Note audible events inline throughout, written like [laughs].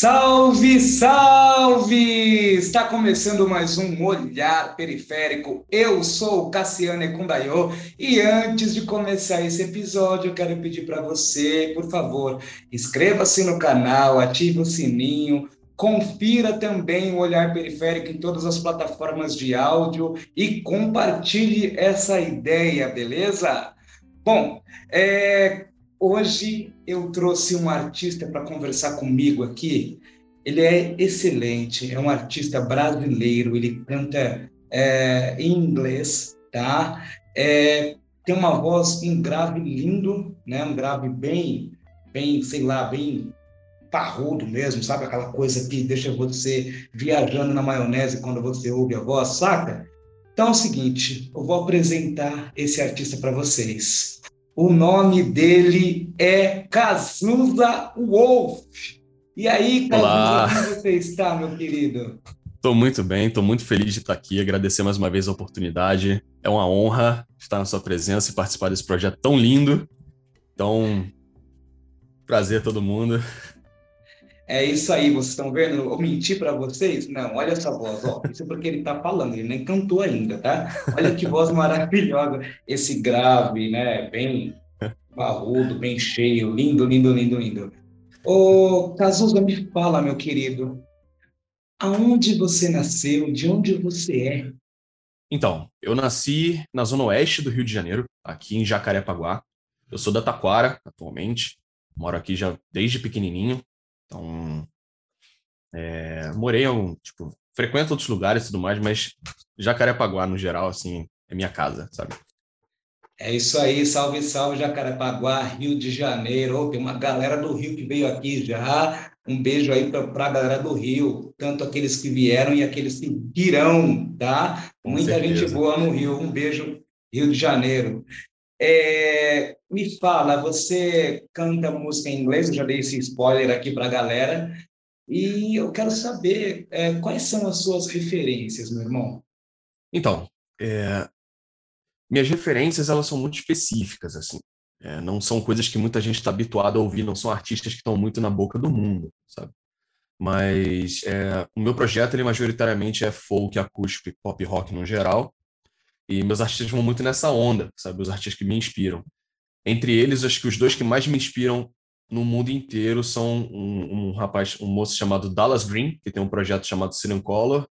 Salve, salve! Está começando mais um Olhar Periférico. Eu sou Cassiano Ecundayo e antes de começar esse episódio, eu quero pedir para você, por favor, inscreva-se no canal, ative o sininho, confira também o Olhar Periférico em todas as plataformas de áudio e compartilhe essa ideia, beleza? Bom, é, Hoje eu trouxe um artista para conversar comigo aqui. Ele é excelente, é um artista brasileiro, ele canta é, em inglês, tá? É, tem uma voz, um grave lindo, né? Um grave bem, bem, sei lá, bem parrudo mesmo, sabe? Aquela coisa que deixa você viajando na maionese quando você ouve a voz, saca? Então é o seguinte, eu vou apresentar esse artista para vocês. O nome dele é Cazuza Wolf. E aí, Cazuza, como você está, meu querido? Estou muito bem, estou muito feliz de estar aqui, agradecer mais uma vez a oportunidade. É uma honra estar na sua presença e participar desse projeto tão lindo. Então, prazer todo mundo. É isso aí, vocês estão vendo? Eu menti para vocês? Não, olha essa voz, ó. Isso é porque ele está falando, ele nem cantou ainda, tá? Olha que voz maravilhosa. Esse grave, né? Bem barrudo, bem cheio, lindo, lindo, lindo, lindo. Ô, Cazuza, me fala, meu querido, aonde você nasceu, de onde você é? Então, eu nasci na zona oeste do Rio de Janeiro, aqui em Jacarepaguá. Eu sou da Taquara, atualmente. Moro aqui já desde pequenininho. Então, é, morei, um, tipo, frequento outros lugares e tudo mais, mas Jacarepaguá, no geral, assim, é minha casa, sabe? É isso aí, salve, salve, Jacarepaguá, Rio de Janeiro. Oh, tem uma galera do Rio que veio aqui já. Um beijo aí para a galera do Rio, tanto aqueles que vieram e aqueles que virão, tá? Com Muita certeza. gente boa no Rio. Um beijo, Rio de Janeiro. É, me fala, você canta música em inglês? Eu já dei esse spoiler aqui para a galera. E eu quero saber é, quais são as suas referências, meu irmão? Então, é, minhas referências elas são muito específicas, assim. É, não são coisas que muita gente está habituado a ouvir, não são artistas que estão muito na boca do mundo, sabe? Mas é, o meu projeto, ele majoritariamente é folk, acústico e pop rock no geral. E meus artistas vão muito nessa onda, sabe? Os artistas que me inspiram. Entre eles, acho que os dois que mais me inspiram no mundo inteiro são um, um rapaz, um moço chamado Dallas Green, que tem um projeto chamado Siren Color,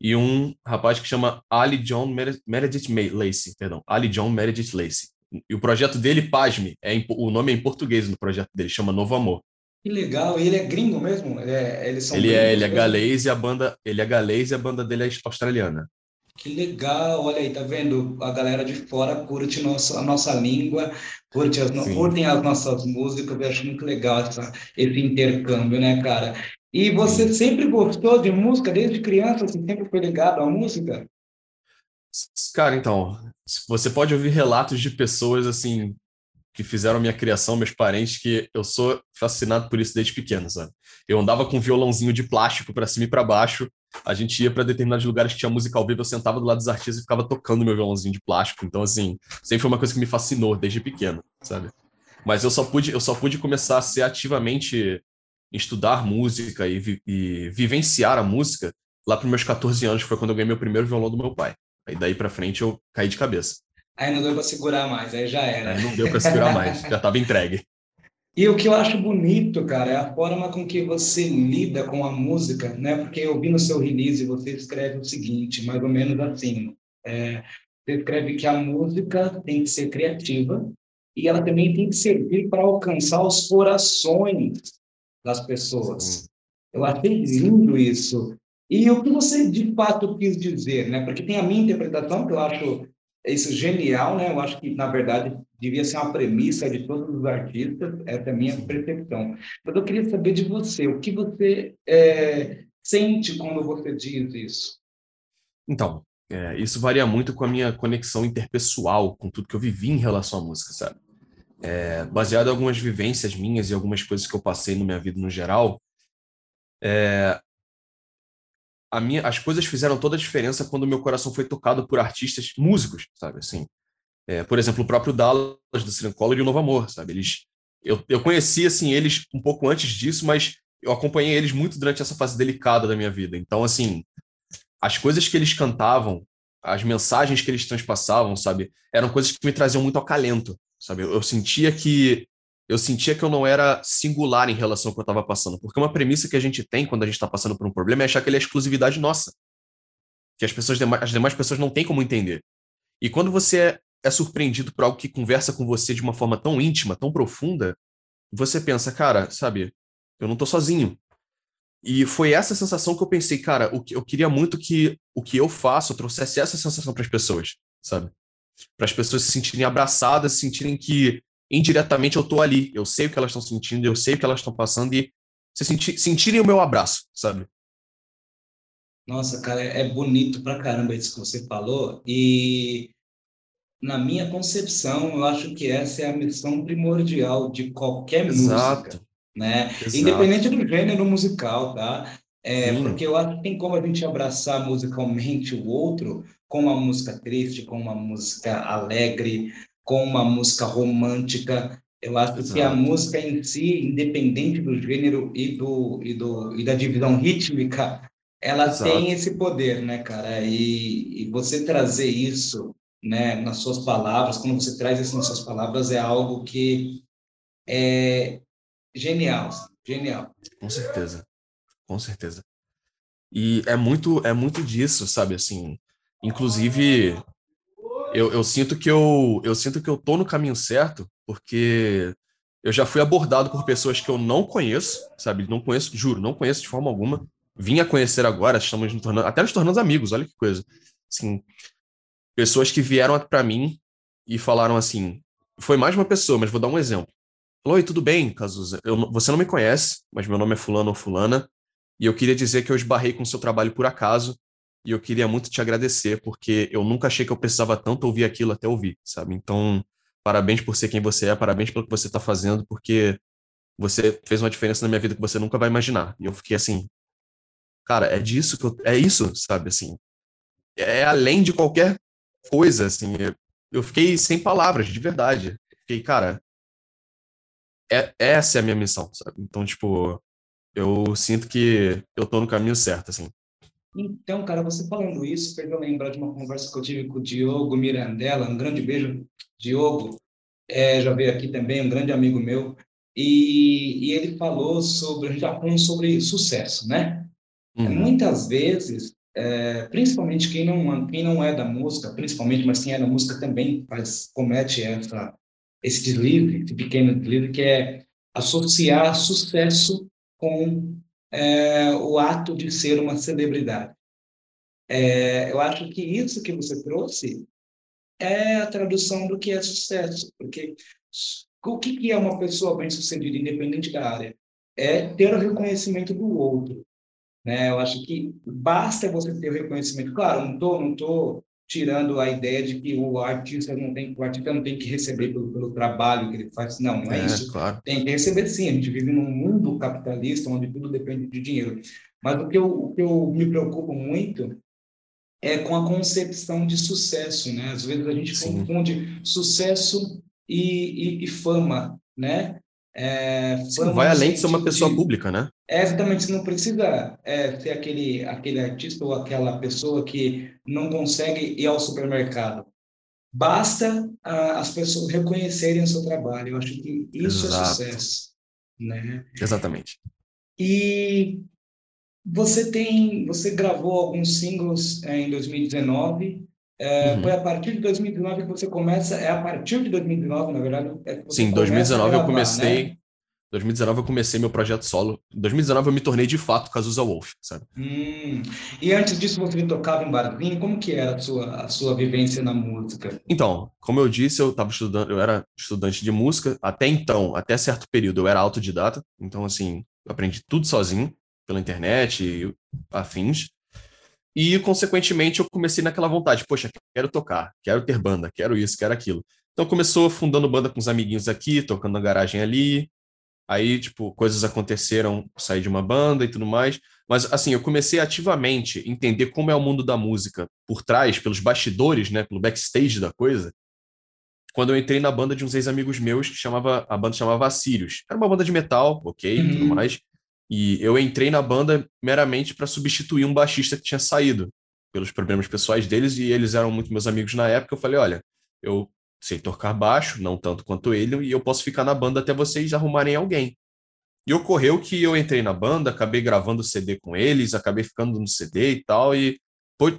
e um rapaz que chama Ali John Meredith Lacey, perdão, Ali John Meredith Lacey. E o projeto dele, pasme, é em, o nome é em português no projeto dele, chama Novo Amor. Que legal, e ele é gringo mesmo? Ele é, eles são ele é, ele é galês e a banda, ele é galês e a banda dele é australiana. Que legal, olha aí, tá vendo? A galera de fora curte nossa, a nossa língua, curte as, curtem as nossas músicas, eu acho muito legal essa, esse intercâmbio, né, cara? E você Sim. sempre gostou de música desde criança, você sempre foi ligado à música? Cara, então, você pode ouvir relatos de pessoas assim que fizeram minha criação, meus parentes, que eu sou fascinado por isso desde pequeno, sabe? Eu andava com um violãozinho de plástico para cima e para baixo, a gente ia para determinados lugares que tinha música ao vivo, eu sentava do lado dos artistas e ficava tocando meu violãozinho de plástico. Então, assim, sempre foi uma coisa que me fascinou desde pequeno, sabe? Mas eu só pude, eu só pude começar a ser ativamente estudar música e, vi, e vivenciar a música lá para meus 14 anos, que foi quando eu ganhei meu primeiro violão do meu pai. Aí daí para frente eu caí de cabeça. Aí não deu para segurar mais, aí já era. Aí não deu para segurar mais, [laughs] já estava entregue. E o que eu acho bonito, cara, é a forma com que você lida com a música, né? Porque eu vi no seu release, você escreve o seguinte, mais ou menos assim, é, você escreve que a música tem que ser criativa e ela também tem que servir para alcançar os corações das pessoas. Eu achei lindo isso. E o que você de fato quis dizer, né? Porque tem a minha interpretação que eu acho isso genial, né? Eu acho que, na verdade, devia ser uma premissa de todos os artistas, essa é a minha percepção. Mas eu queria saber de você, o que você é, sente quando você diz isso? Então, é, isso varia muito com a minha conexão interpessoal, com tudo que eu vivi em relação à música, sabe? É, baseado em algumas vivências minhas e algumas coisas que eu passei na minha vida no geral, é, minha, as coisas fizeram toda a diferença quando meu coração foi tocado por artistas músicos, sabe? Assim, é, por exemplo, o próprio Dallas do Color e o Novo Amor, sabe? Eles, eu, eu conheci assim eles um pouco antes disso, mas eu acompanhei eles muito durante essa fase delicada da minha vida. Então, assim, as coisas que eles cantavam, as mensagens que eles transpassavam, sabe, eram coisas que me traziam muito acalento, sabe? Eu, eu sentia que eu sentia que eu não era singular em relação ao que eu estava passando, porque uma premissa que a gente tem quando a gente está passando por um problema é achar que ele é exclusividade nossa, que as pessoas as demais pessoas não têm como entender. E quando você é, é surpreendido por algo que conversa com você de uma forma tão íntima, tão profunda, você pensa, cara, sabe, eu não estou sozinho. E foi essa sensação que eu pensei, cara, o que eu queria muito que o que eu faço trouxesse essa sensação para as pessoas, sabe? Para as pessoas se sentirem abraçadas, se sentirem que indiretamente eu estou ali, eu sei o que elas estão sentindo, eu sei o que elas estão passando e se sentir, sentirem o meu abraço, sabe? Nossa, cara, é bonito pra caramba isso que você falou e na minha concepção, eu acho que essa é a missão primordial de qualquer Exato. música né? Exato. Independente do gênero musical, tá? É, porque eu acho que tem como a gente abraçar musicalmente o outro com uma música triste, com uma música alegre, com uma música romântica. Eu acho Exato. que a música em si, independente do gênero e, do, e, do, e da divisão rítmica, ela Exato. tem esse poder, né, cara? E, e você trazer isso né, nas suas palavras, quando você traz isso nas suas palavras, é algo que é, genial, genial. Com certeza, com certeza. E é muito, é muito disso, sabe? Assim, inclusive, eu, eu sinto que eu, eu sinto que eu tô no caminho certo, porque eu já fui abordado por pessoas que eu não conheço, sabe? Não conheço, juro, não conheço de forma alguma. Vim a conhecer agora, estamos nos tornando, até nos tornando amigos, olha que coisa. Assim, pessoas que vieram para mim e falaram assim, foi mais uma pessoa, mas vou dar um exemplo. Oi, tudo bem, Cazuza? Eu, você não me conhece, mas meu nome é fulano ou fulana, e eu queria dizer que eu esbarrei com o seu trabalho por acaso, e eu queria muito te agradecer, porque eu nunca achei que eu precisava tanto ouvir aquilo até ouvir, sabe? Então, parabéns por ser quem você é, parabéns pelo que você está fazendo, porque você fez uma diferença na minha vida que você nunca vai imaginar. E eu fiquei assim, cara, é disso que eu, é isso, sabe, assim. É além de qualquer coisa, assim. Eu fiquei sem palavras, de verdade. Fiquei, cara, é, essa é a minha missão, sabe? Então, tipo, eu sinto que eu tô no caminho certo, assim. Então, cara, você falando isso, fez eu lembrar de uma conversa que eu tive com o Diogo Mirandela, um grande beijo, Diogo, é, já veio aqui também, um grande amigo meu, e, e ele falou sobre, a gente já falou sobre sucesso, né? Uhum. Muitas vezes, é, principalmente quem não, quem não é da música, principalmente, mas quem é da música também faz, comete essa, esse deslize, esse pequeno deslize, que é associar sucesso com é, o ato de ser uma celebridade. É, eu acho que isso que você trouxe é a tradução do que é sucesso, porque o que é uma pessoa bem-sucedida, independente da área? É ter o reconhecimento do outro. Né? Eu acho que basta você ter o reconhecimento. Claro, não estou não tô tirando a ideia de que o artista não tem, o artista não tem que receber pelo, pelo trabalho que ele faz. Não, não é, é isso. Claro. Tem que receber sim. A gente vive num mundo capitalista onde tudo depende de dinheiro. Mas o que eu, o que eu me preocupo muito é com a concepção de sucesso, né? Às vezes a gente sim. confunde sucesso e, e, e fama, né? É, Sim, vai além de ser uma pessoa de, pública, né? É, exatamente, você não precisa é, ser aquele, aquele artista ou aquela pessoa que não consegue ir ao supermercado. Basta ah, as pessoas reconhecerem o seu trabalho. Eu acho que isso é Exato. é sucesso. Né? Exatamente. E você tem, você gravou alguns singles é, em 2019. É, uhum. Foi a partir de 2019 que você começa, é a partir de 2019, na verdade. É Sim, 2019 gravar, eu comecei. Né? 2019 eu comecei meu projeto solo. 2019 eu me tornei de fato Cazuza Wolf, sabe? Hum. E antes disso você tocava em barzinho? Como que era a sua, a sua vivência na música? Então, como eu disse, eu estava estudando, eu era estudante de música. Até então, até certo período, eu era autodidata. Então, assim, eu aprendi tudo sozinho, pela internet e afins. E, consequentemente, eu comecei naquela vontade, poxa, quero tocar, quero ter banda, quero isso, quero aquilo. Então começou fundando banda com os amiguinhos aqui, tocando na garagem ali. Aí, tipo, coisas aconteceram, saí de uma banda e tudo mais. Mas, assim, eu comecei ativamente a entender como é o mundo da música por trás, pelos bastidores, né, pelo backstage da coisa, quando eu entrei na banda de uns ex-amigos meus, que chamava, a banda chamava Sirius. Era uma banda de metal, ok, uhum. tudo mais. E eu entrei na banda meramente para substituir um baixista que tinha saído pelos problemas pessoais deles e eles eram muito meus amigos na época. Eu falei, olha, eu sei tocar baixo, não tanto quanto ele, e eu posso ficar na banda até vocês arrumarem alguém. E ocorreu que eu entrei na banda, acabei gravando CD com eles, acabei ficando no CD e tal, e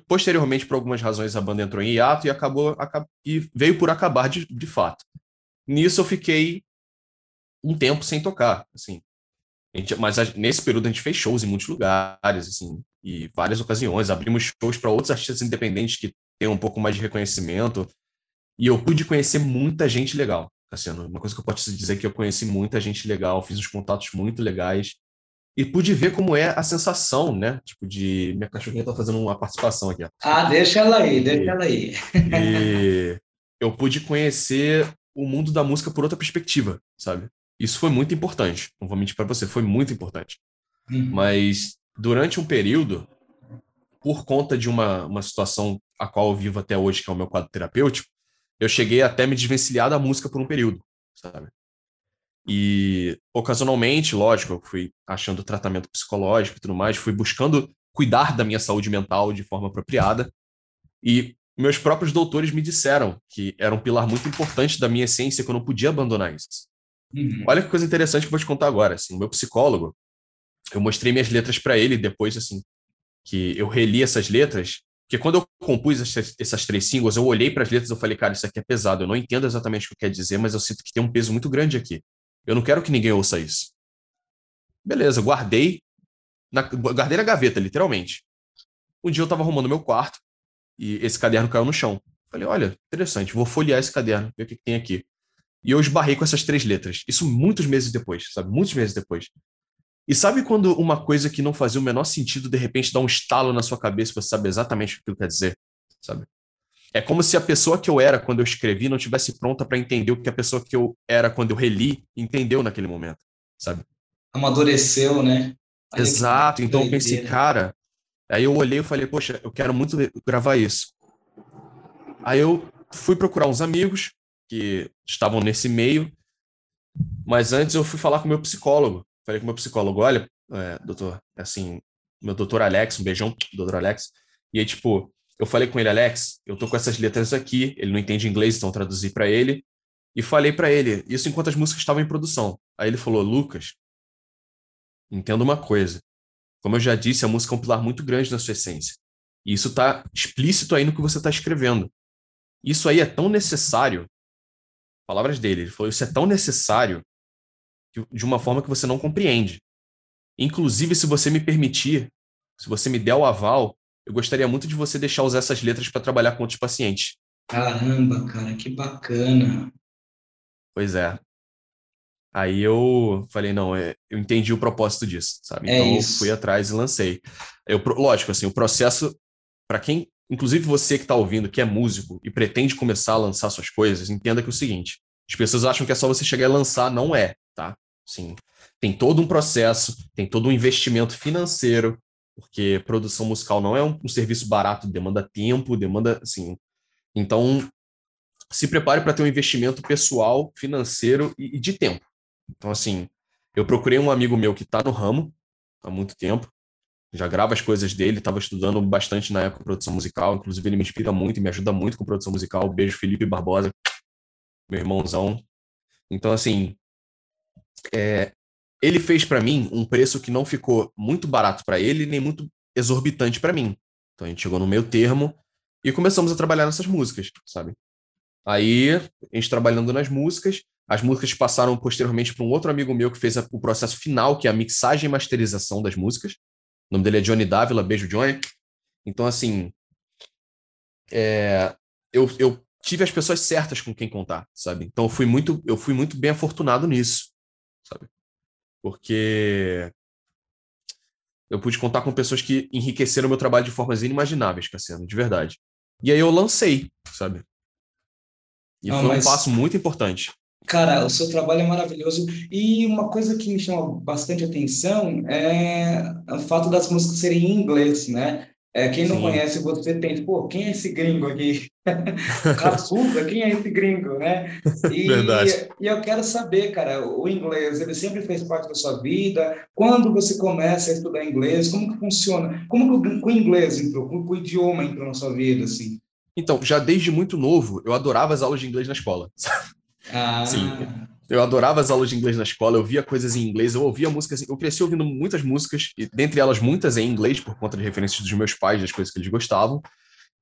posteriormente, por algumas razões, a banda entrou em hiato e acabou e veio por acabar de, de fato. Nisso eu fiquei um tempo sem tocar, assim. Gente, mas a, nesse período a gente fez shows em muitos lugares, assim, e várias ocasiões. Abrimos shows para outros artistas independentes que têm um pouco mais de reconhecimento. E eu pude conhecer muita gente legal, Cassiano. Uma coisa que eu posso dizer é que eu conheci muita gente legal, fiz uns contatos muito legais. E pude ver como é a sensação, né? Tipo, de. Minha cachorrinha tá fazendo uma participação aqui. Ó. Ah, deixa ela aí, deixa ela aí. e eu pude conhecer o mundo da música por outra perspectiva, sabe? Isso foi muito importante. Não vou mentir para você, foi muito importante. Uhum. Mas durante um período, por conta de uma, uma situação a qual eu vivo até hoje, que é o meu quadro terapêutico, eu cheguei até me desvencilhar da música por um período, sabe? E ocasionalmente, lógico, eu fui achando tratamento psicológico e tudo mais, fui buscando cuidar da minha saúde mental de forma apropriada. E meus próprios doutores me disseram que era um pilar muito importante da minha essência que eu não podia abandonar isso. Uhum. Olha que coisa interessante que eu vou te contar agora. Assim, meu psicólogo, eu mostrei minhas letras para ele depois, assim, que eu reli essas letras porque quando eu compus essas, essas três singles, eu olhei para as letras e falei, cara, isso aqui é pesado. Eu não entendo exatamente o que quer dizer, mas eu sinto que tem um peso muito grande aqui. Eu não quero que ninguém ouça isso. Beleza, guardei na, guardei na gaveta, literalmente. Um dia eu estava arrumando meu quarto e esse caderno caiu no chão. Falei, olha, interessante, vou folhear esse caderno, ver o que, que tem aqui. E eu esbarrei com essas três letras. Isso muitos meses depois, sabe? Muitos meses depois. E sabe quando uma coisa que não fazia o menor sentido de repente dá um estalo na sua cabeça e você sabe exatamente o que aquilo quer dizer, sabe? É como se a pessoa que eu era quando eu escrevi não tivesse pronta para entender o que a pessoa que eu era quando eu reli entendeu naquele momento, sabe? Amadureceu, né? Olha Exato. Então eu pensei, cara. Aí eu olhei e falei, poxa, eu quero muito gravar isso. Aí eu fui procurar uns amigos que estavam nesse meio, mas antes eu fui falar com meu psicólogo falei com meu psicólogo, olha, é, doutor, assim, meu doutor Alex, um beijão, doutor Alex. E aí, tipo, eu falei com ele, Alex, eu tô com essas letras aqui, ele não entende inglês, então traduzi para ele. E falei para ele, isso enquanto as músicas estavam em produção. Aí ele falou, Lucas, entenda uma coisa. Como eu já disse, a música é um pilar muito grande na sua essência. E isso está explícito aí no que você está escrevendo. Isso aí é tão necessário. Palavras dele, ele falou: Isso é tão necessário de uma forma que você não compreende. Inclusive, se você me permitir, se você me der o aval, eu gostaria muito de você deixar usar essas letras para trabalhar com outros pacientes. Caramba, cara, que bacana. Pois é. Aí eu falei, não, é, eu entendi o propósito disso, sabe? É então isso. eu fui atrás e lancei. Eu, lógico, assim, o processo, para quem, inclusive você que está ouvindo, que é músico e pretende começar a lançar suas coisas, entenda que é o seguinte: as pessoas acham que é só você chegar e lançar, não é tá? Sim. Tem todo um processo, tem todo um investimento financeiro, porque produção musical não é um, um serviço barato, demanda tempo, demanda, assim. Então, se prepare para ter um investimento pessoal, financeiro e, e de tempo. Então, assim, eu procurei um amigo meu que está no ramo há muito tempo, já grava as coisas dele, estava estudando bastante na época produção musical, inclusive ele me inspira muito e me ajuda muito com produção musical. Beijo, Felipe Barbosa, meu irmãozão. Então, assim, é, ele fez para mim um preço que não ficou muito barato para ele, nem muito exorbitante para mim. Então a gente chegou no meio termo e começamos a trabalhar nessas músicas, sabe? Aí, a gente trabalhando nas músicas, as músicas passaram posteriormente para um outro amigo meu que fez o processo final, que é a mixagem e masterização das músicas. O nome dele é Johnny Dávila, beijo Johnny. Então, assim, é, eu, eu tive as pessoas certas com quem contar, sabe? Então, eu fui muito, eu fui muito bem afortunado nisso sabe? Porque eu pude contar com pessoas que enriqueceram meu trabalho de formas inimagináveis, Cassiano, de verdade. E aí eu lancei, sabe? E ah, foi mas... um passo muito importante. Cara, o seu trabalho é maravilhoso. E uma coisa que me chama bastante atenção é o fato das músicas serem em inglês, né? É, quem não Sim. conhece você pensa, pô, quem é esse gringo aqui? [laughs] Caçuda, quem é esse gringo, né? E, Verdade. E eu quero saber, cara, o inglês, ele sempre fez parte da sua vida? Quando você começa a estudar inglês, como que funciona? Como que o inglês entrou? Como que o idioma entrou na sua vida, assim? Então, já desde muito novo, eu adorava as aulas de inglês na escola. [laughs] Ah. Sim. Eu adorava as aulas de inglês na escola, eu via coisas em inglês, eu ouvia músicas, eu cresci ouvindo muitas músicas, e dentre elas muitas em inglês, por conta de referências dos meus pais, das coisas que eles gostavam.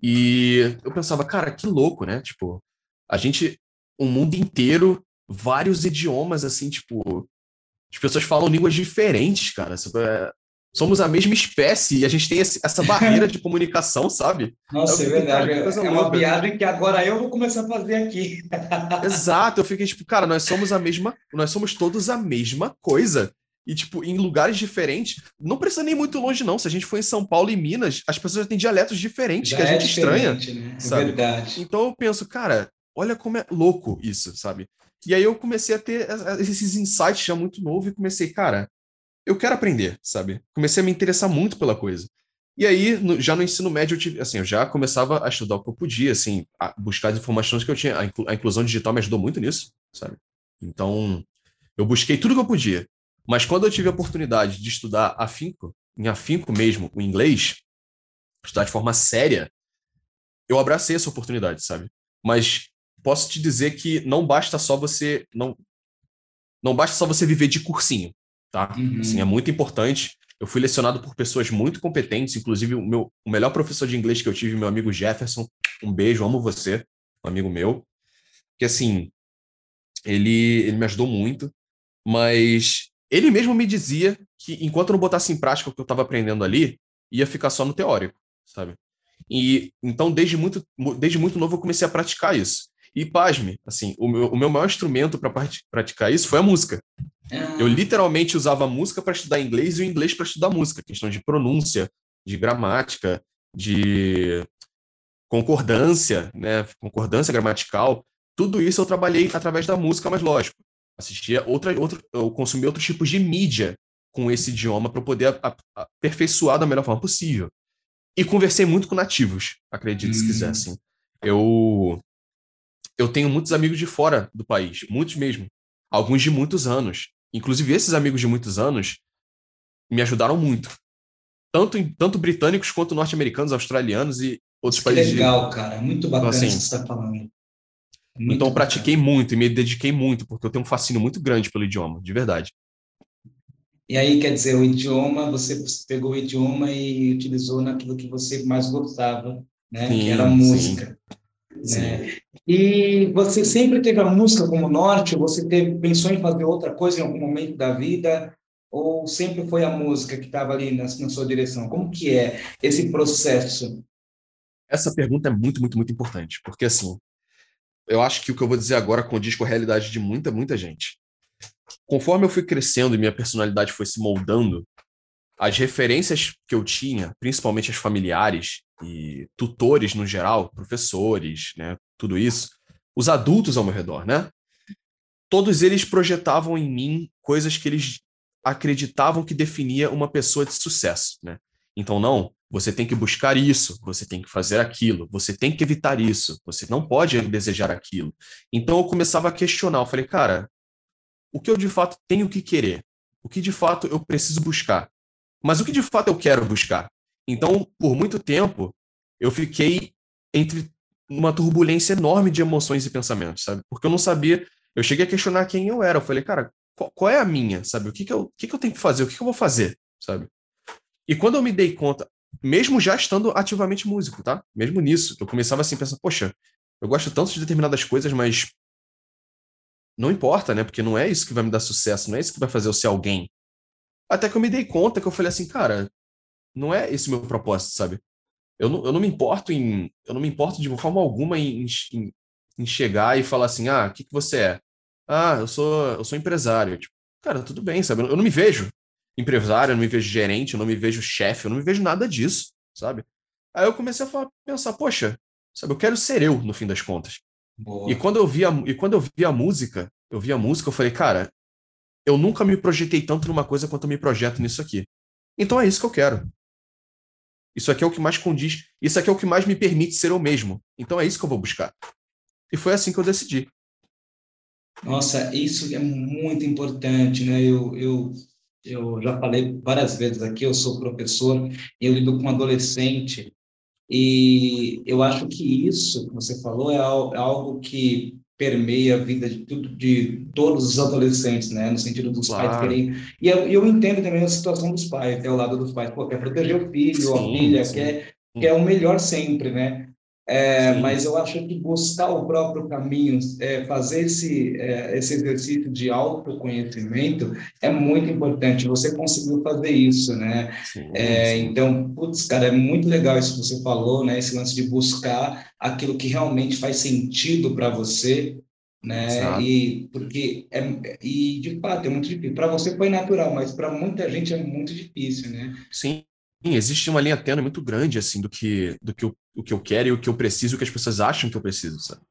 E eu pensava, cara, que louco, né? Tipo, a gente, o um mundo inteiro, vários idiomas, assim, tipo, as pessoas falam línguas diferentes, cara. É, somos a mesma espécie e a gente tem essa barreira de comunicação, sabe? Nossa, é verdade. Cara, é uma viagem que agora eu vou começar a fazer aqui. Exato, eu fiquei tipo, cara, nós somos a mesma, nós somos todos a mesma coisa. E, tipo, em lugares diferentes, não precisa nem muito longe, não. Se a gente for em São Paulo e Minas, as pessoas têm dialetos diferentes já que a gente é estranha. Né? É sabe? verdade. Então eu penso, cara, olha como é louco isso, sabe? E aí eu comecei a ter esses insights já muito novo e comecei, cara, eu quero aprender, sabe? Comecei a me interessar muito pela coisa. E aí, no, já no ensino médio, eu tive, assim, eu já começava a estudar o que eu podia, assim, buscar as informações que eu tinha. A, inclu, a inclusão digital me ajudou muito nisso, sabe? Então, eu busquei tudo que eu podia. Mas quando eu tive a oportunidade de estudar afinco, em afinco mesmo, o inglês, estudar de forma séria, eu abracei essa oportunidade, sabe? Mas posso te dizer que não basta só você não não basta só você viver de cursinho, tá? Uhum. Assim, é muito importante. Eu fui lecionado por pessoas muito competentes, inclusive o meu o melhor professor de inglês que eu tive, meu amigo Jefferson. Um beijo, amo você, um amigo meu. Que assim, ele ele me ajudou muito, mas ele mesmo me dizia que enquanto eu não botasse em prática o que eu estava aprendendo ali, ia ficar só no teórico, sabe? E então desde muito desde muito novo eu comecei a praticar isso. E pasme, assim, o meu, o meu maior instrumento para praticar isso foi a música. Ah. Eu literalmente usava música para estudar inglês e o inglês para estudar música, questão de pronúncia, de gramática, de concordância, né, concordância gramatical. Tudo isso eu trabalhei através da música, mas lógico, assistia outra, outra eu consumia outros tipos de mídia com esse idioma para poder aperfeiçoar da melhor forma possível. E conversei muito com nativos, acredite hum. se quiser, assim. Eu eu tenho muitos amigos de fora do país, muitos mesmo, alguns de muitos anos. Inclusive esses amigos de muitos anos me ajudaram muito. Tanto tanto britânicos quanto norte-americanos, australianos e outros que países. Legal, cara, muito bacana assim, isso que você está falando. Muito então, eu pratiquei muito e me dediquei muito, porque eu tenho um fascínio muito grande pelo idioma, de verdade. E aí, quer dizer, o idioma, você pegou o idioma e utilizou naquilo que você mais gostava, né? Sim, que era a música. Sim. Né? Sim. E você sempre teve a música como norte? Você teve, pensou em fazer outra coisa em algum momento da vida? Ou sempre foi a música que estava ali na, na sua direção? Como que é esse processo? Essa pergunta é muito, muito, muito importante, porque assim, eu acho que o que eu vou dizer agora condiz com a realidade de muita, muita gente. Conforme eu fui crescendo e minha personalidade foi se moldando, as referências que eu tinha, principalmente as familiares e tutores no geral, professores, né, tudo isso, os adultos ao meu redor, né? Todos eles projetavam em mim coisas que eles acreditavam que definia uma pessoa de sucesso, né? Então não, você tem que buscar isso, você tem que fazer aquilo, você tem que evitar isso, você não pode desejar aquilo. Então eu começava a questionar, eu falei, cara, o que eu de fato tenho que querer? O que de fato eu preciso buscar? Mas o que de fato eu quero buscar? Então, por muito tempo, eu fiquei entre uma turbulência enorme de emoções e pensamentos, sabe? Porque eu não sabia, eu cheguei a questionar quem eu era. Eu falei, cara, qual, qual é a minha, sabe? O que que eu, o que que eu tenho que fazer? O que que eu vou fazer, sabe? E quando eu me dei conta, mesmo já estando ativamente músico, tá? Mesmo nisso, eu começava assim, pensando, poxa, eu gosto tanto de determinadas coisas, mas não importa, né? Porque não é isso que vai me dar sucesso, não é isso que vai fazer eu ser alguém. Até que eu me dei conta que eu falei assim, cara, não é esse o meu propósito, sabe? Eu não, eu não me importo em. Eu não me importo de forma alguma em, em, em chegar e falar assim, ah, o que, que você é? Ah, eu sou, eu sou empresário. Tipo, cara, tudo bem, sabe? Eu não me vejo empresário, eu não me vejo gerente, eu não me vejo chefe, eu não me vejo nada disso, sabe? Aí eu comecei a falar, pensar, poxa, sabe, eu quero ser eu, no fim das contas. Boa. E quando eu vi a, e quando eu vi a música, eu vi a música, eu falei, cara, eu nunca me projetei tanto numa coisa quanto eu me projeto nisso aqui. Então é isso que eu quero. Isso aqui é o que mais condiz, isso aqui é o que mais me permite ser eu mesmo. Então é isso que eu vou buscar. E foi assim que eu decidi. Nossa, isso é muito importante, né? Eu, eu, eu já falei várias vezes aqui, eu sou professor, eu lido com adolescente, e eu acho que isso que você falou é algo que permeia a vida de, tudo, de todos os adolescentes, né? No sentido dos claro. pais querem... E eu, eu, entendo também a situação dos pais, até o lado dos pais, pô, quer proteger o filho, sim, a filha, sim. quer, quer o melhor sempre, né? É, mas eu acho que buscar o próprio caminho, é, fazer esse, é, esse exercício de autoconhecimento é muito importante. Você conseguiu fazer isso, né? Sim, é, sim. Então, putz, cara, é muito legal isso que você falou, né? Esse lance de buscar aquilo que realmente faz sentido para você, né? Exato. E porque é, e de fato é muito difícil. Para você foi natural, mas para muita gente é muito difícil, né? Sim, existe uma linha tênue muito grande, assim, do que, do que eu, o que eu quero e o que eu preciso, o que as pessoas acham que eu preciso, sabe?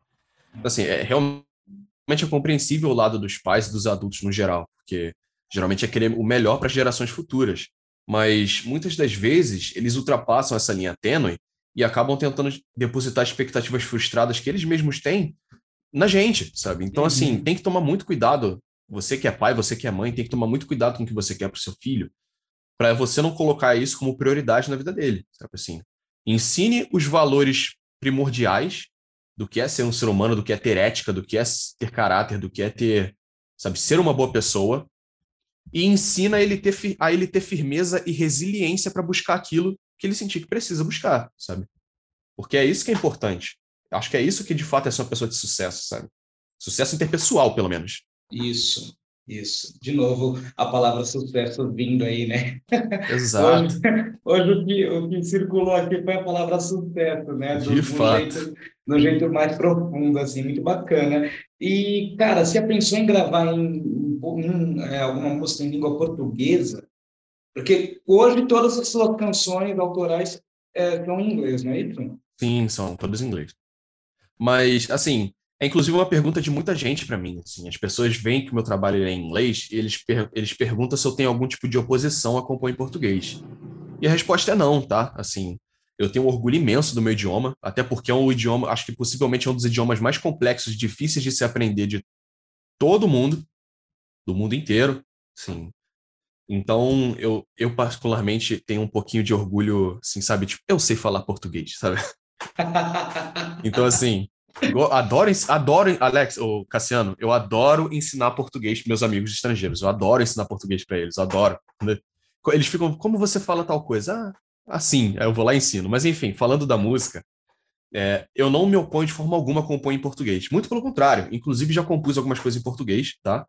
Então, assim, é realmente é compreensível o lado dos pais e dos adultos no geral, porque geralmente é querer o melhor para as gerações futuras, mas muitas das vezes eles ultrapassam essa linha tênue e acabam tentando depositar expectativas frustradas que eles mesmos têm na gente, sabe? Então, assim, uhum. tem que tomar muito cuidado. Você que é pai, você que é mãe, tem que tomar muito cuidado com o que você quer para o seu filho, para você não colocar isso como prioridade na vida dele, sabe assim? Ensine os valores primordiais do que é ser um ser humano, do que é ter ética, do que é ter caráter, do que é ter, sabe, ser uma boa pessoa, e ensina ele ter, a ele ter firmeza e resiliência para buscar aquilo que ele sentir que precisa buscar, sabe? Porque é isso que é importante. Acho que é isso que de fato é ser uma pessoa de sucesso, sabe? Sucesso interpessoal, pelo menos. Isso. Isso. De novo, a palavra sucesso vindo aí, né? Exato. [laughs] Hoje, hoje o, que, o que circulou aqui foi a palavra sucesso, né? Do, De fato. Jeito, do jeito mais profundo, assim, muito bacana. E, cara, você pensou em gravar em, em, em é, alguma música em língua portuguesa? Porque hoje todas as suas canções autorais é, são em inglês, não é isso? Sim, são todas em inglês. Mas, assim, é inclusive uma pergunta de muita gente para mim. Assim. As pessoas veem que o meu trabalho é em inglês e eles, per eles perguntam se eu tenho algum tipo de oposição a compor em português. E a resposta é não, tá? Assim, eu tenho um orgulho imenso do meu idioma, até porque é um idioma, acho que possivelmente é um dos idiomas mais complexos e difíceis de se aprender de todo mundo, do mundo inteiro, sim. Então, eu, eu particularmente tenho um pouquinho de orgulho, assim, sabe? Tipo, eu sei falar português, sabe? [laughs] então, assim, Adoro, adoro, Alex, ou Cassiano, eu adoro ensinar português para meus amigos estrangeiros. Eu adoro ensinar português para eles, adoro. Eles ficam, como você fala tal coisa? Ah, assim, aí eu vou lá e ensino. Mas enfim, falando da música, é, eu não me oponho de forma alguma a compor em português. Muito pelo contrário, inclusive já compus algumas coisas em português, tá?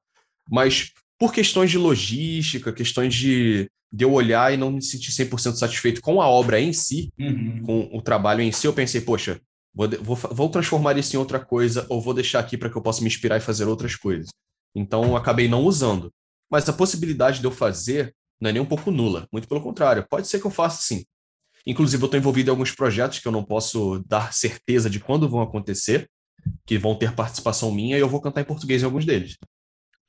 Mas por questões de logística, questões de, de eu olhar e não me sentir 100% satisfeito com a obra em si, uhum. com o trabalho em si, eu pensei, poxa, Vou, vou, vou transformar isso em outra coisa ou vou deixar aqui para que eu possa me inspirar e fazer outras coisas. Então, acabei não usando. Mas a possibilidade de eu fazer não é nem um pouco nula. Muito pelo contrário. Pode ser que eu faça sim. Inclusive, eu estou envolvido em alguns projetos que eu não posso dar certeza de quando vão acontecer, que vão ter participação minha, e eu vou cantar em português em alguns deles.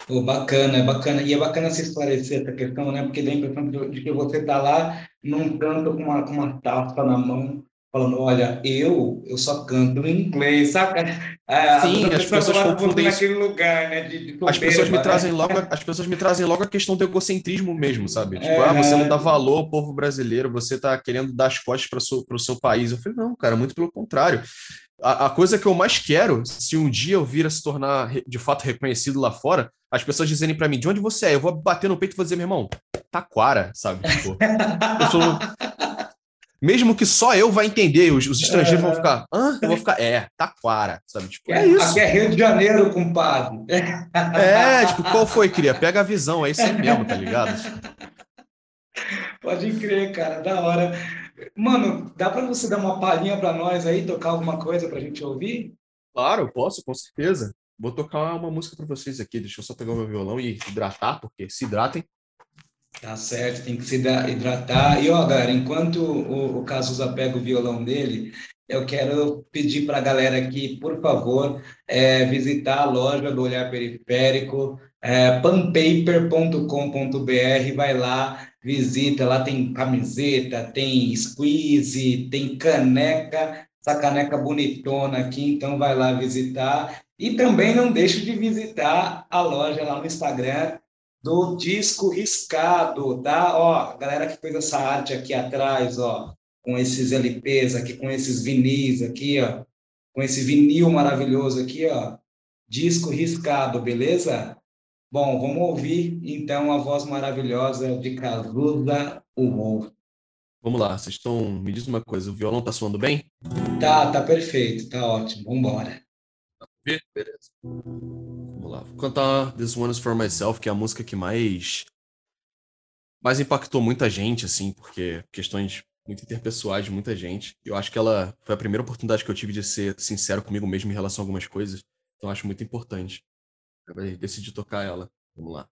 Oh, bacana, é bacana. E é bacana se esclarecer essa questão, né? Porque dá a impressão de que você está lá num canto com uma, com uma taça na mão, falando, olha, eu eu só canto em inglês, saca? A, Sim, as pessoas confundem naquele lugar, né? De, de as pessoas me trazem logo, as pessoas me trazem logo a questão do egocentrismo mesmo, sabe? Tipo, é, ah, você não dá valor ao povo brasileiro, você está querendo dar as costas para o seu país. Eu falei, não, cara, muito pelo contrário. A, a, coisa que eu mais quero, se um dia eu vir a se tornar de fato reconhecido lá fora, as pessoas dizerem para mim, de onde você é? Eu vou bater no peito e vou dizer, meu irmão, Taquara, sabe? Tipo, eu sou, mesmo que só eu vai entender, os, os estrangeiros é... vão ficar, hã? Eu vou ficar, é, taquara, sabe? Tipo, é, é isso. Aqui é Rio de Janeiro, compadre. É, tipo, qual foi, cria? Pega a visão, é isso aí mesmo, tá ligado? Pode crer, cara, da hora. Mano, dá para você dar uma palhinha para nós aí, tocar alguma coisa para a gente ouvir? Claro, posso, com certeza. Vou tocar uma música para vocês aqui. Deixa eu só pegar o meu violão e hidratar, porque se hidratem. Tá certo, tem que se hidratar. E, ó, galera, enquanto o, o Cazuza pega o violão dele, eu quero pedir para a galera aqui, por favor, é, visitar a loja do Olhar Periférico, é, panpaper.com.br, vai lá, visita, lá tem camiseta, tem squeeze, tem caneca, essa caneca bonitona aqui, então vai lá visitar. E também não deixe de visitar a loja lá no Instagram do Disco Riscado, tá? Ó, a galera que fez essa arte aqui atrás, ó, com esses LPs aqui, com esses vinis aqui, ó, com esse vinil maravilhoso aqui, ó, disco riscado, beleza? Bom, vamos ouvir então a voz maravilhosa de Cazuza, o Wolf. Vamos lá, vocês estão. Me diz uma coisa, o violão tá soando bem? Tá, tá perfeito, tá ótimo. Vamos embora. Beleza. Vamos lá. Cantar This One is for Myself, que é a música que mais mais impactou muita gente, assim, porque questões muito interpessoais de muita gente. Eu acho que ela foi a primeira oportunidade que eu tive de ser sincero comigo mesmo em relação a algumas coisas. Então acho muito importante. Eu decidi tocar ela. Vamos lá.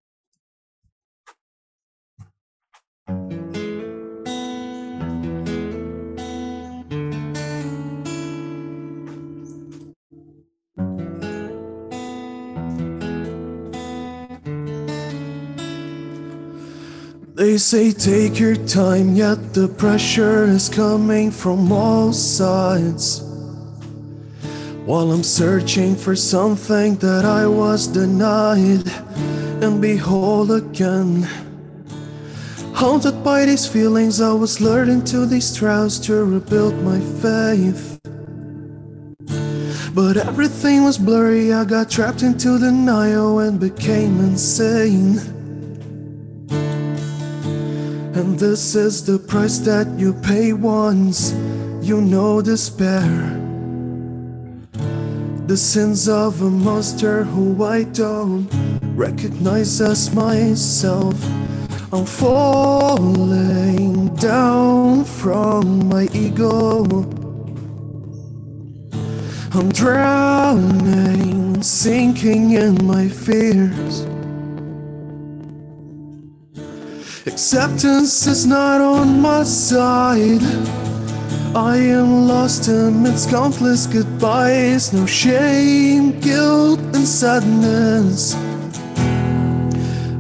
They say take your time, yet the pressure is coming from all sides. While I'm searching for something that I was denied, and behold again. Haunted by these feelings, I was lured into these trials to rebuild my faith. But everything was blurry, I got trapped into denial and became insane. And this is the price that you pay once you know despair. The sins of a monster who I don't recognize as myself. I'm falling down from my ego. I'm drowning, sinking in my fears. Acceptance is not on my side. I am lost amidst countless goodbyes. No shame, guilt, and sadness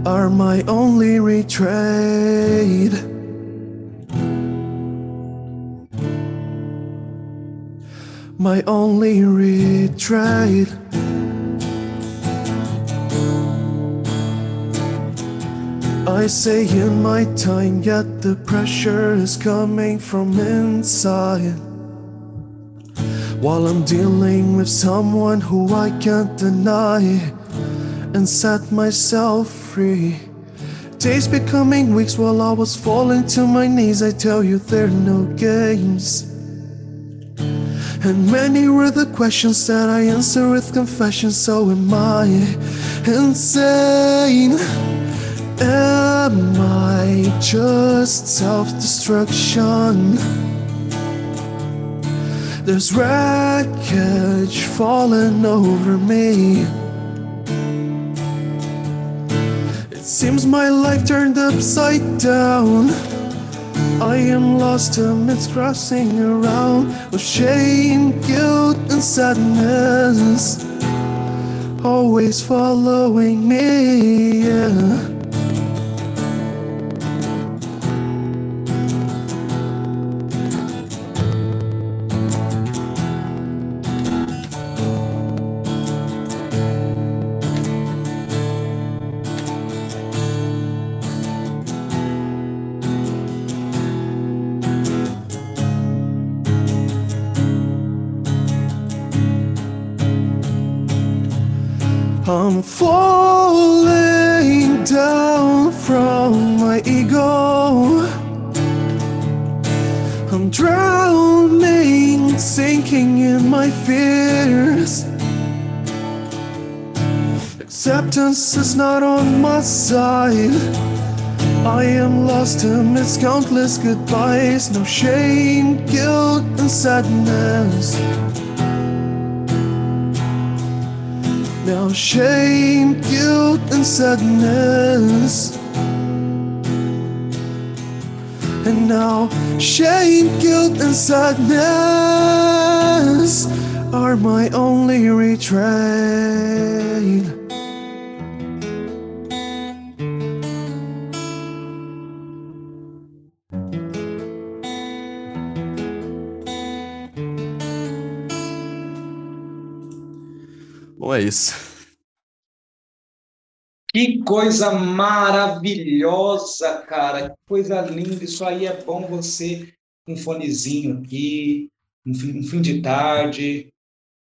are my only retreat. My only retreat. I say in my time, yet the pressure is coming from inside. While I'm dealing with someone who I can't deny and set myself free. Days becoming weeks while I was falling to my knees. I tell you, there are no games. And many were the questions that I answer with confession. So am I insane? Am I just self destruction? There's wreckage falling over me. It seems my life turned upside down. I am lost amidst crossing around with shame, guilt, and sadness. Always following me. Yeah. I'm falling down from my ego. I'm drowning, sinking in my fears. Acceptance is not on my side. I am lost amidst countless goodbyes. No shame, guilt, and sadness. Now shame, guilt, and sadness And now shame, guilt, and sadness are my only retrain. Bom, é isso. Que coisa maravilhosa, cara. Que coisa linda. Isso aí é bom você com um fonezinho aqui, um fim, um fim de tarde,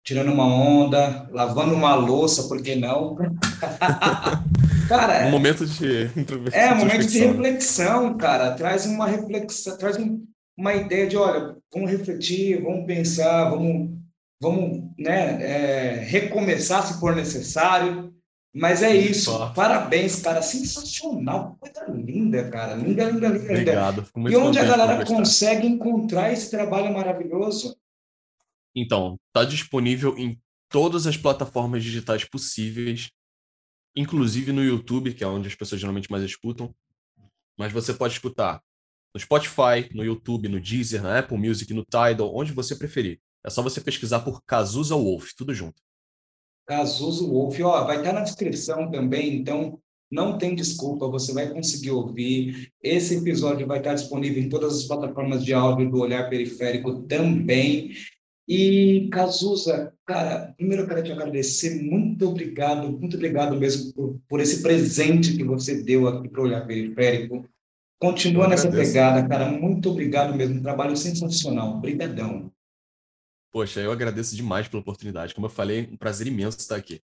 tirando uma onda, lavando uma louça, por que não? [laughs] cara, um momento de é um momento de reflexão, cara. Traz uma reflexão, traz um, uma ideia de, olha, vamos refletir, vamos pensar, vamos, vamos, né, é, recomeçar se for necessário. Mas é isso. Parabéns, cara. Sensacional. Coisa linda, cara. Linda, linda, linda. Obrigado. Fico muito e onde a galera consegue encontrar esse trabalho maravilhoso? Então, está disponível em todas as plataformas digitais possíveis, inclusive no YouTube, que é onde as pessoas geralmente mais escutam. Mas você pode escutar no Spotify, no YouTube, no Deezer, na Apple Music, no Tidal, onde você preferir. É só você pesquisar por Cazuza Wolf, tudo junto. Cazuza Wolf, ó, vai estar na descrição também, então não tem desculpa, você vai conseguir ouvir. Esse episódio vai estar disponível em todas as plataformas de áudio do Olhar Periférico também. E, Cazuza, cara, primeiro eu quero te agradecer, muito obrigado, muito obrigado mesmo por, por esse presente que você deu aqui para o Olhar Periférico. Continua nessa pegada, cara, muito obrigado mesmo, trabalho sensacional, obrigadão. Poxa, eu agradeço demais pela oportunidade, como eu falei, um prazer imenso estar aqui.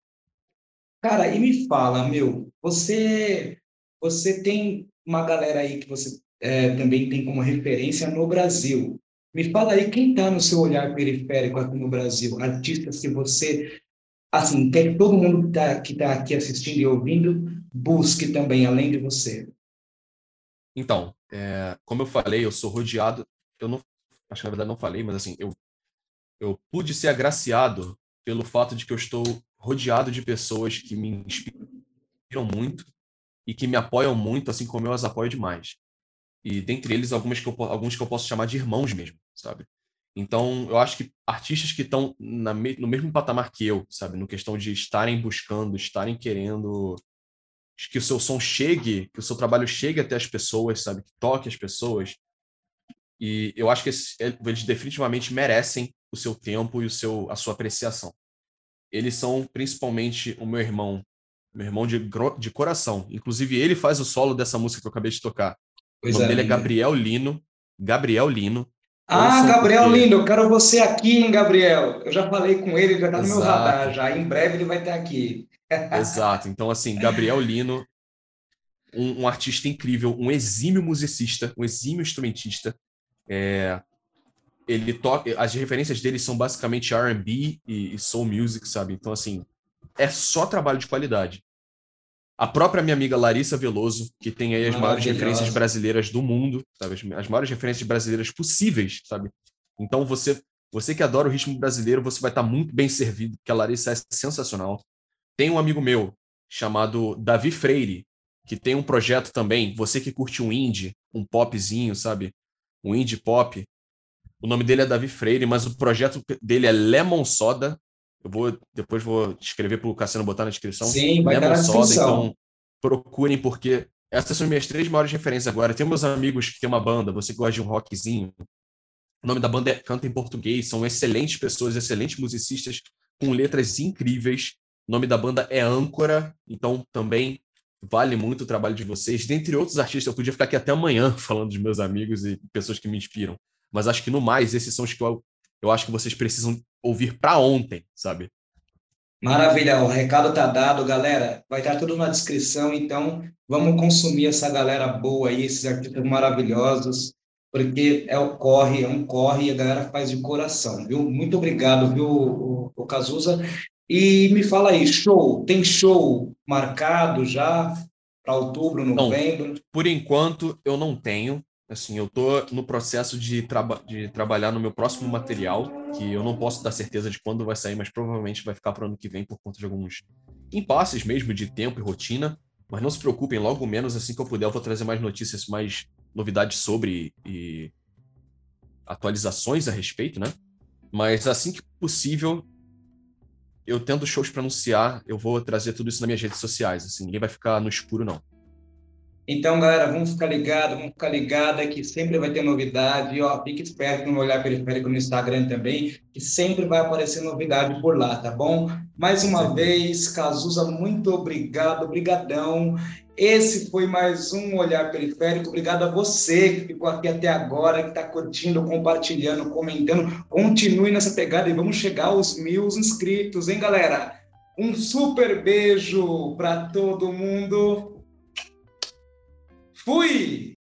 Cara, e me fala, meu, você, você tem uma galera aí que você é, também tem como referência no Brasil. Me fala aí quem está no seu olhar periférico aqui no Brasil, artistas que você, assim, quer que todo mundo que está que tá aqui assistindo e ouvindo busque também, além de você. Então, é, como eu falei, eu sou rodeado, eu não, acho que na verdade não falei, mas assim, eu, eu pude ser agraciado pelo fato de que eu estou rodeado de pessoas que me inspiram muito e que me apoiam muito, assim como eu as apoio demais. E dentre eles, algumas que eu, alguns que eu posso chamar de irmãos mesmo sabe? Então, eu acho que artistas que estão no mesmo patamar que eu, sabe? No questão de estarem buscando, estarem querendo que o seu som chegue, que o seu trabalho chegue até as pessoas, sabe? Que toque as pessoas. E eu acho que eles definitivamente merecem o seu tempo e o seu, a sua apreciação. Eles são principalmente o meu irmão, meu irmão de, de coração. Inclusive, ele faz o solo dessa música que eu acabei de tocar. Pois o nome é, dele é Gabriel Lino. Gabriel Lino. Ah, Gabriel porque... lindo, eu quero você aqui, hein, Gabriel? Eu já falei com ele, já está no meu radar, já. Em breve ele vai estar aqui. Exato. Então, assim, Gabriel Lino, um, um, artista incrível, um exímio musicista, um exímio instrumentista. É, ele toca, as referências dele são basicamente R&B e, e soul music, sabe? Então, assim, é só trabalho de qualidade. A própria minha amiga Larissa Veloso, que tem aí as maiores referências brasileiras do mundo, sabe? As maiores referências brasileiras possíveis, sabe? Então você, você que adora o ritmo brasileiro, você vai estar muito bem servido, porque a Larissa é sensacional. Tem um amigo meu chamado Davi Freire, que tem um projeto também, você que curte um indie, um popzinho, sabe? Um indie pop. O nome dele é Davi Freire, mas o projeto dele é Lemon Soda, eu vou depois vou escrever para o Cassiano botar na descrição. Sim, vai Lemon Soda, então procurem porque essas são minhas três maiores referências agora. Tem meus amigos que tem uma banda, você que gosta de um rockzinho. O nome da banda é Canta em Português, são excelentes pessoas, excelentes musicistas com letras incríveis. O nome da banda é Âncora, então também vale muito o trabalho de vocês. Dentre outros artistas, eu podia ficar aqui até amanhã [laughs] falando dos meus amigos e pessoas que me inspiram. Mas acho que no mais, esses são os que eu, eu acho que vocês precisam ouvir para ontem, sabe? Maravilha, o recado tá dado, galera. Vai estar tudo na descrição, então vamos consumir essa galera boa aí, esses artistas maravilhosos, porque é o corre, é um corre e a galera faz de coração, viu? Muito obrigado, viu, o, o Cazuza. E me fala aí, show, tem show marcado já para outubro, novembro? Não, por enquanto eu não tenho, Assim, eu tô no processo de, traba de trabalhar no meu próximo material, que eu não posso dar certeza de quando vai sair, mas provavelmente vai ficar para o ano que vem por conta de alguns impasses mesmo de tempo e rotina. Mas não se preocupem, logo menos assim que eu puder, eu vou trazer mais notícias mais novidades sobre e atualizações a respeito, né? Mas assim que possível, eu tendo shows para anunciar, eu vou trazer tudo isso nas minhas redes sociais. Assim, ninguém vai ficar no escuro, não. Então, galera, vamos ficar ligados, vamos ficar ligados que sempre vai ter novidade. E, ó, fique esperto no Olhar Periférico no Instagram também, que sempre vai aparecer novidade por lá, tá bom? Mais uma Sim. vez, Cazuza, muito obrigado, brigadão. Esse foi mais um Olhar Periférico. Obrigado a você que ficou aqui até agora, que está curtindo, compartilhando, comentando. Continue nessa pegada e vamos chegar aos mil inscritos, hein, galera? Um super beijo para todo mundo. Fui!